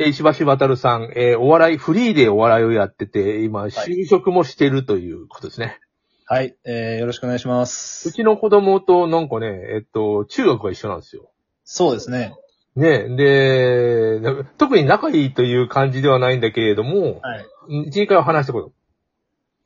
えー石橋渡さん、えーお笑い、フリーでお笑いをやってて、今、就職もしてるということですね。はい、えー、よろしくお願いしまうす。ちの子供となんかね、えっと、中学が一緒なんですよ。そうですね。ね、で、な特に仲いいという感じではないんだけれども、はい。一、二回は話したこと。い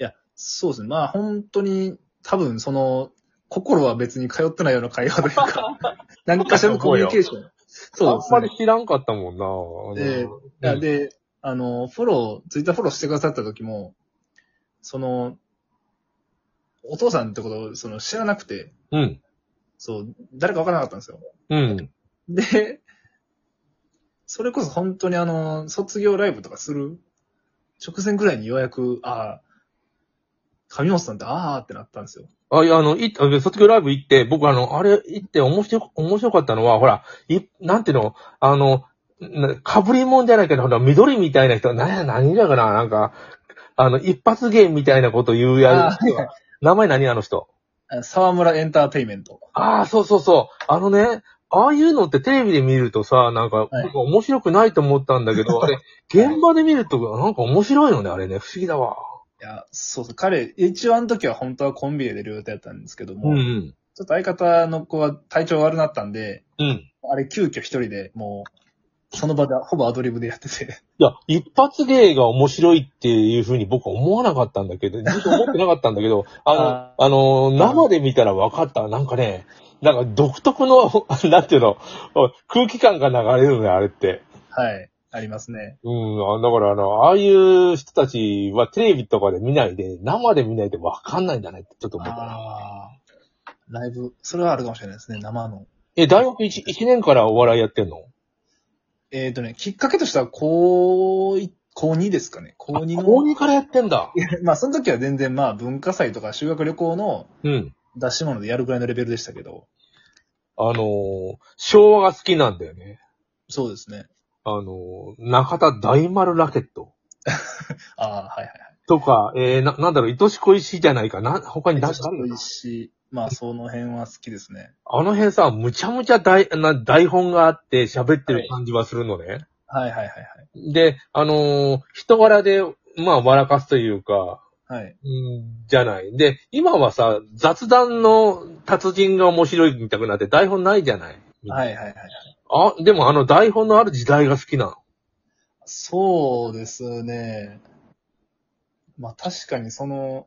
や、そうですね。まあ、本当に、多分、その、心は別に通ってないような会話というか、何かしらのコミュニケーション。そうですねあんまり。知らんかったもんな。でいやで、あの、フォロー、ツイッターフォローしてくださった時も、その、お父さんってことをその知らなくて、うん。そう、誰かわからなかったんですよ。うん。で、それこそ本当にあの、卒業ライブとかする直前ぐらいにようやく、ああ、上本さんってああってなったんですよ。あ、いや、あの、いあ卒業ライブ行って、僕あの、あれ行って面白、面白かったのは、ほら、い、なんていうの、あの、なかぶりもんじゃないけど、ほら、緑みたいな人、なや、何だかな、なんか、あの、一発芸みたいなこと言うやあつ。名前何あの人？あ沢村エンターテイメント。ああ、そうそうそう。あのね、ああいうのってテレビで見るとさ、なんか、はい僕面白くないと思ったんだけど、あれ、現場で見ると、なんか面白いよね、あれね。不思議だわ。いや、そうそう、彼、一応あの時は本当はコンビで出る予定だったんですけども、うんうん。ちょっと相方の子が体調悪なったんで、うん。あれ急遽一人でもう、その場でほぼアドリブでやってて。いや、一発芸が面白いっていうふうに僕は思わなかったんだけど、ずっと思ってなかったんだけど、あの、ああの、生で見たら分かった。なんかね、なんか独特の、なんていうの、空気感が流れるね、あれって。はい、ありますね。うん、あだからあの、ああいう人たちはテレビとかで見ないで、生で見ないと分かんないんだねってちょっと思った。ああ、ライブ、それはあるかもしれないですね、生の。え、大学 1, 一年からお笑いやってんの？えっ、とね、きっかけとしては、高一、高2ですかね。高2の。高2からやってんだい。やまあ、その時は全然まあ、文化祭とか修学旅行のうん。出し物でやるぐらいのレベルでしたけど。あのー昭和が好きなんだよね。そうですね。あのー中田大丸ラケット。ああ、はいはいとか、えー、な、なんだろう、愛し恋しじゃないかな、他にはい。誰誰美味しい。まあ、その辺は好きですね。あの辺さ、むちゃむちゃ台、な台本があって喋ってる感じはするのね。はいはいはいはい。で、あのー人柄で、まあ、笑かすというか、はい。うんじゃない。で、今はさ、雑談の達人が面白いみたくなって台本ないじゃない。はいはいはいはい。あ、でもあの台本のある時代が好きなの？そうですね。まあ確かにその、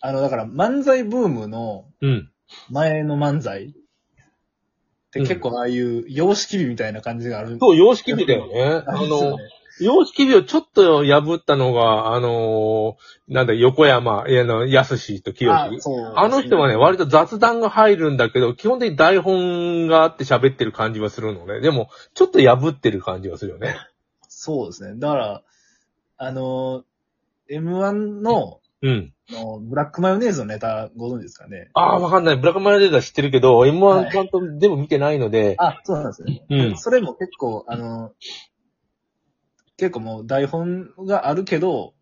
あの、だから漫才ブームのうん。前の漫才って結構ああいう様式美みたいな感じがある。そう、様式美だよね。あのありますよね、様式美をちょっと破ったのが、あのーなんだ、横山、いや、あの、安しと清あそうあの人はね、割と雑談が入るんだけど、基本的に台本があって喋ってる感じはするのね。でも、ちょっと破ってる感じはするよね。そうですね。だから、あの、M1 の、うん。のブラックマヨネーズのネタご存知ですかね？ああ、わかんない。ブラックマヨネーズは知ってるけど、は M1 いちゃんと全部見てないので、あ、そうなんですね。うん。それも結構、あの、結構もう台本があるけど、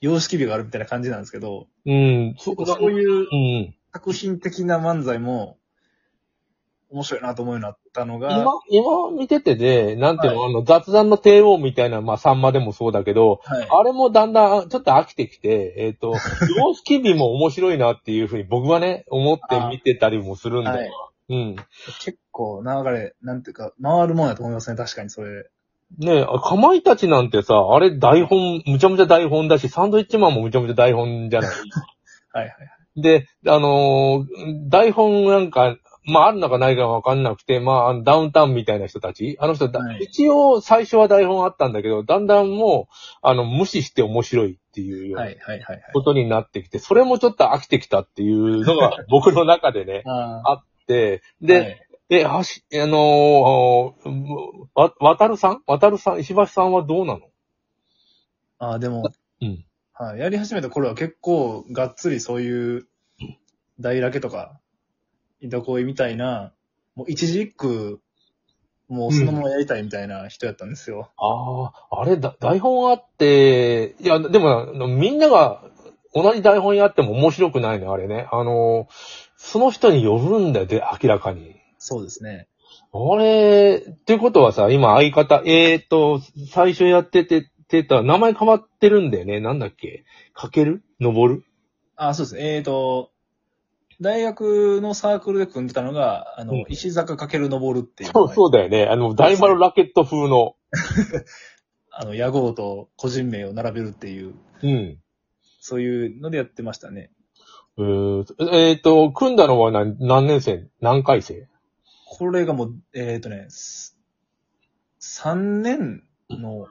様式美があるみたいな感じなんですけど、うん。そそういううん。作品的な漫才も面白いなと思うようになったのが、今、今見ててで、なんていうの、あの、雑談の帝王みたいな、まあ、さんまでもそうだけど、はい。あれもだんだん、ちょっと飽きてきて、えっ、と、様式美も面白いなっていうふうに僕はね、思って見てたりもするんだよ。うん。結構流れ、なんていうか、回るもんやと思いますね、確かにそれ。ねえ、かまいたちなんてさ、あれ台本、むちゃむちゃ台本だし、サンドイッチマンもむちゃむちゃ台本じゃない？はいはい。で、あのー台本なんか、まああるのかないかわかんなくて、まああのダウンタウンみたいな人たち、あの人だ、はい一応最初は台本あったんだけど、だんだんもう、あの、無視して面白いっていうようはないはいはいはい。ことになってきて、それもちょっと飽きてきたっていうのが僕の中でね、ああって、ーで、はいえ、はし、あのーわ、わたるさん？わたるさん、石橋さんはどうなの？あーでも、うん。はい、やり始めた頃は結構がっつりそういう大ラケとか、板恋みたいな、もう一字一句、もうそのままやりたいみたいな人やったんですよ。ああ、あれだ、台本あって、いや、でも、あのみんなが同じ台本やっても面白くないね、あれね。あの、その人によるんだよ、で、明らかに。そうですね。あれ、ってことはさ、今相方、えーと、最初やってて、てた、名前変わってるんだよね。なんだっけ？かける？登る？あ、そうですね。えっ、と、大学のサークルで組んでたのが、あの、うん石坂かける登るっていう。そうそうだよね。あの、大丸ラケット風の。あの、屋号と個人名を並べるっていう、うん。そういうのでやってましたね。うーんえっ、と、組んだのは何何年生？何回生？これがもう、えっ、とね、す3年の、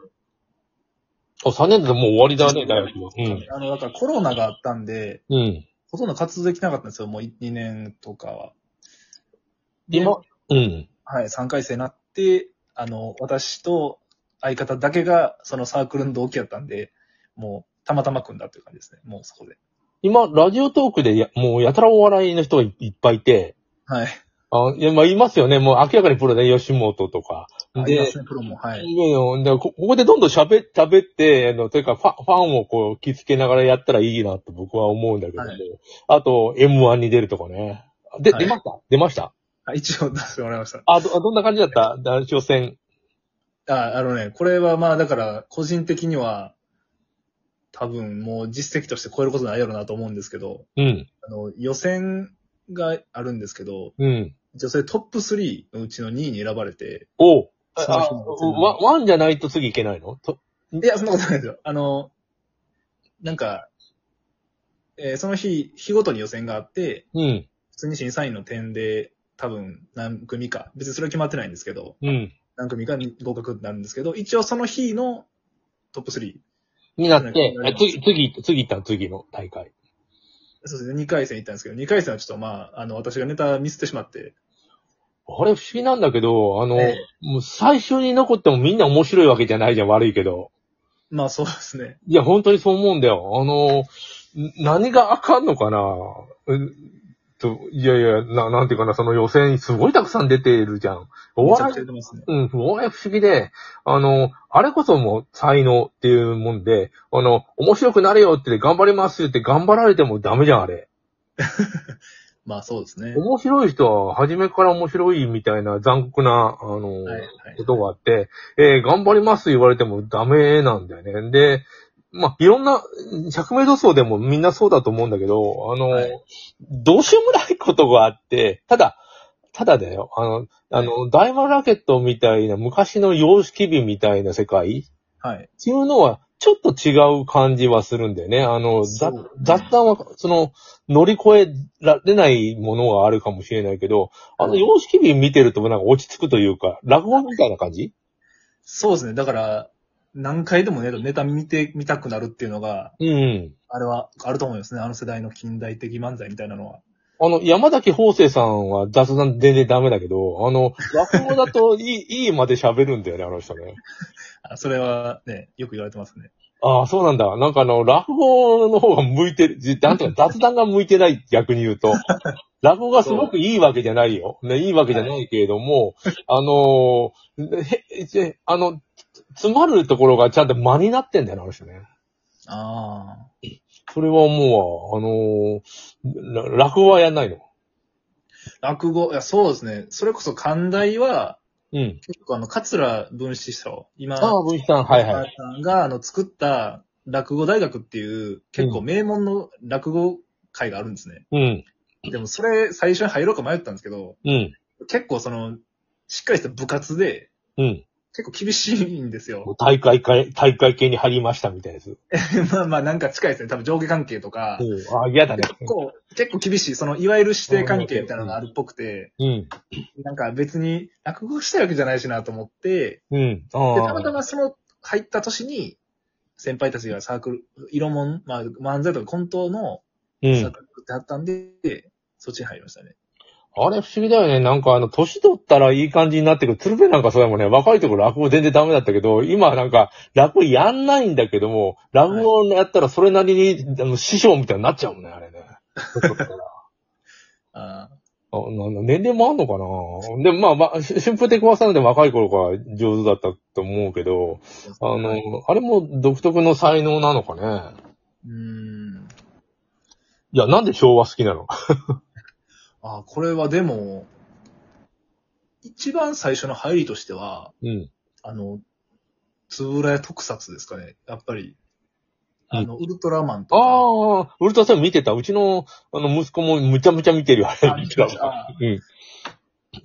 あ、3年でもう終わりだね、大学は。うん。あの、だからコロナがあったんで、うん。ほとんど活動できなかったんですよ、もう2年とかは。で今、うん。はい、3回生になって、あの、私と相方だけがそのサークルの同期やったんで、もう、たまたま組んだっていう感じですね。もうそこで。今、ラジオトークでや、もうやたらお笑いの人がいいっぱいいて、はい。あ、いや、まあ、いますよね。もう明らかにプロで吉本とか。でありますね、プロも。はい。いやいやでこここでどんどん喋っ、喋って、あの、というかファ、ファンをこう、気付けながらやったらいいなと僕は思うんだけども。はいあと、M1 に出るとかね。で、はい出ました？出ました？あ一応出してもらいました。あ、ど、どんな感じだった？男子予選。あ、あのね、これはまあだから、個人的には、多分もう実績として超えることないやろうなと思うんですけど、うん。あの、予選があるんですけど、うん。女性トップ3のうちの2位に選ばれて、おう。あ、そのワワンじゃないと次いけないの？といや、そんなことないですよ。あの、なんか、えーその日、日ごとに予選があって、うん。普通に審査員の点で、多分何組か、別にそれは決まってないんですけど、うん。何組かに合格になるんですけど、一応その日のトップ3。になって次、次、次行ったの？次の大会。そうですね、2回戦行ったんですけど、2回戦はちょっとまあ、あの、私がネタミスってしまって、あれ不思議なんだけど、あの、えもう最初に残ってもみんな面白いわけじゃないじゃん、悪いけど。まあそうですね。いや、本当にそう思うんだよ。あの、ん何があかんのかな？うんと、いやいや、な、なんていうかな、その予選すごいたくさん出てるじゃん。お笑いね。うん、お笑い不思議で、あの、あれこそもう才能っていうもんで、あの、面白くなれよって頑張りますって頑張られてもダメじゃん、あれ。まあそうですね。面白い人は初めから面白いみたいな残酷な、あの、はい、はい。ことがあって、えー頑張ります言われてもダメなんだよね。で、まあ、いろんな、100メートル走でもみんなそうだと思うんだけど、あの、はいどうしようもないことがあって、ただ、ただだよ、あの、あの、ダイマーラケットみたいな昔の様式美みたいな世界はい。っていうのは、ちょっと違う感じはするんだよね。あの、雑談は、その、乗り越えられないものがあるかもしれないけど、あの、はい様式美見てるとなんか落ち着くというか、落語みたいな感じ？そうですね。だから、何回でもね、ネタ見てみたくなるっていうのが、うん。あれはあると思いますね。あの世代の近代的漫才みたいなのは。あの、山崎法生さんは雑談全然ダメだけど、あの、落語だといい、いいまで喋るんだよね、あの人ね。あそれはね、よく言われてますね。ああ、そうなんだ。なんかあの、落語の方が向いてる、じなんていうか雑談が向いてない、逆に言うと。落語がすごくいいわけじゃないよ。ね、いいわけじゃないけれども、あのへ、へあの、詰まるところがちゃんと間になってんだよね、あの人ね。ああ。それはもう、あのら落語はやんないの？落語、いや、そうですね。それこそ寛大は、うん。結構あの、桂文枝師匠、今、ああ、文枝さん、はいはい。さんが、あの、作った落語大学っていう、結構名門の落語会があるんですね。うん。でも、それ、最初に入ろうか迷ったんですけど、うん。結構その、しっかりした部活で、うん。結構厳しいんですよ。大会会、大会系に入りましたみたいなやつ。まあまあ、なんか近いですね。多分上下関係とか、うん。あ、嫌だね。結構、結構厳しい、その、いわゆる指定関係みたいなのがあるっぽくて、うん。なんか別に落語したいわけじゃないしなと思って、うん。あで、たまたあ。まその入った年に、先輩たちがサークル、色もん、まあ、漫才とかコントのうん。サークルってあったんで、そっちに入りましたね。あれ不思議だよね。なんかあの、年取ったらいい感じになってくる。鶴瓶なんかそうだもんね。若いところ落語全然ダメだったけど、今はなんか落語やんないんだけども、落語やったらそれなりに、あの師匠みたいになっちゃうもんね、あれね。あ年齢もあんのかな？でもまあ、まあ、し春風亭小さんで若い頃から上手だったと思うけど、ーあの、はいあれも独特の才能なのかね。うーん。いや、なんで昭和好きなの？あ、これはでも、一番最初の入りとしては、うん。あの、つぶらや特撮ですかね。やっぱり、あの、ウルトラマンとか。ああ、ウルトラセブン見てた。うちの、あの、息子もむちゃむちゃ見てるよ、あれ。あ見あ うん。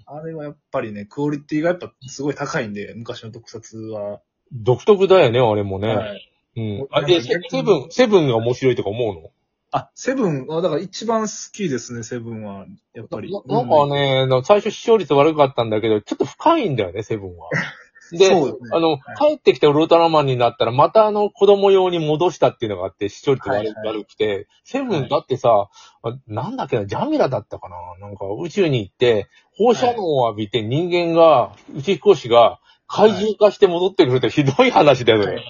あれはやっぱりね、クオリティがやっぱすごい高いんで、昔の特撮は。独特だよね、あれもね。はい。うん。あ、で、セセブン、セブンが面白いとか思うの？あ、セブンは、だから一番好きですね、セブンは。やっぱり。ななんかね、な最初視聴率悪かったんだけど、ちょっと深いんだよね、セブンは。で、そうですねあの、はい帰ってきてウルトラマンになったら、またあの、子供用に戻したっていうのがあって、視聴率悪,、くて、セブンだってさ、あなんだっけな、ジャミラだったかな？なんか宇宙に行って、放射能を浴びて人間が、宇宙飛行士が怪獣化して戻ってくるってひどい話だよね。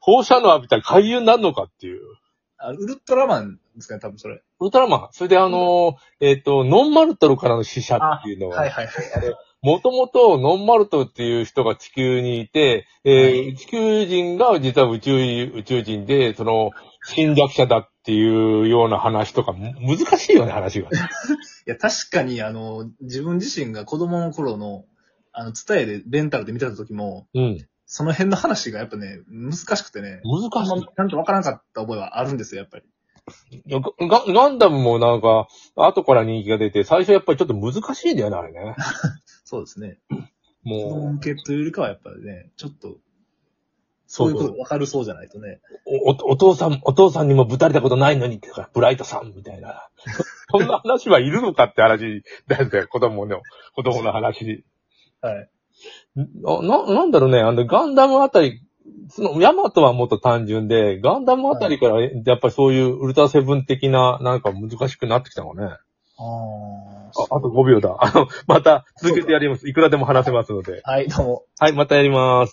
放射能浴びたら怪獣になるのかっていう。あウルトラマンですかね、多分それ。ウルトラマン。それであの、えっ、と、ノンマルトルからの死者っていうのは、はいはいはい。もともとノンマルトっていう人が地球にいて、えーは地球人が実は宇宙宇宙人で、その、侵略者だっていうような話とか、む難しいよね、話が。いや、確かに、あの、自分自身が子供の頃の、あの、ツタヤでレンタルで見てた時も、うん。その辺の話がやっぱね、難しくてね、あ難しんまちゃんとわからなかった覚えはあるんですよ、やっぱり。い。ガガガンダムもなんか、後から人気が出て、最初やっぱりちょっと難しいんだよね、あれね。そうですね。子供も向けというよりかはやっぱりね、ちょっと、う、そういうことわかるそうじゃないとね。おおお父さん、お父さんにもぶたれたことないのにってか、ブライトさんみたいな。そんな話はいるのかって話だよ、子供の、子供の話。はい。な、ななんだろうね、あの、ガンダムあたり、その、ヤマトはもっと単純で、ガンダムあたりから、やっぱりそういうウルトラセブン的な、なんか難しくなってきたのね。ああ、あと5秒だ。あの、また続けてやります。いくらでも話せますので。はい、どうも。はい、またやります。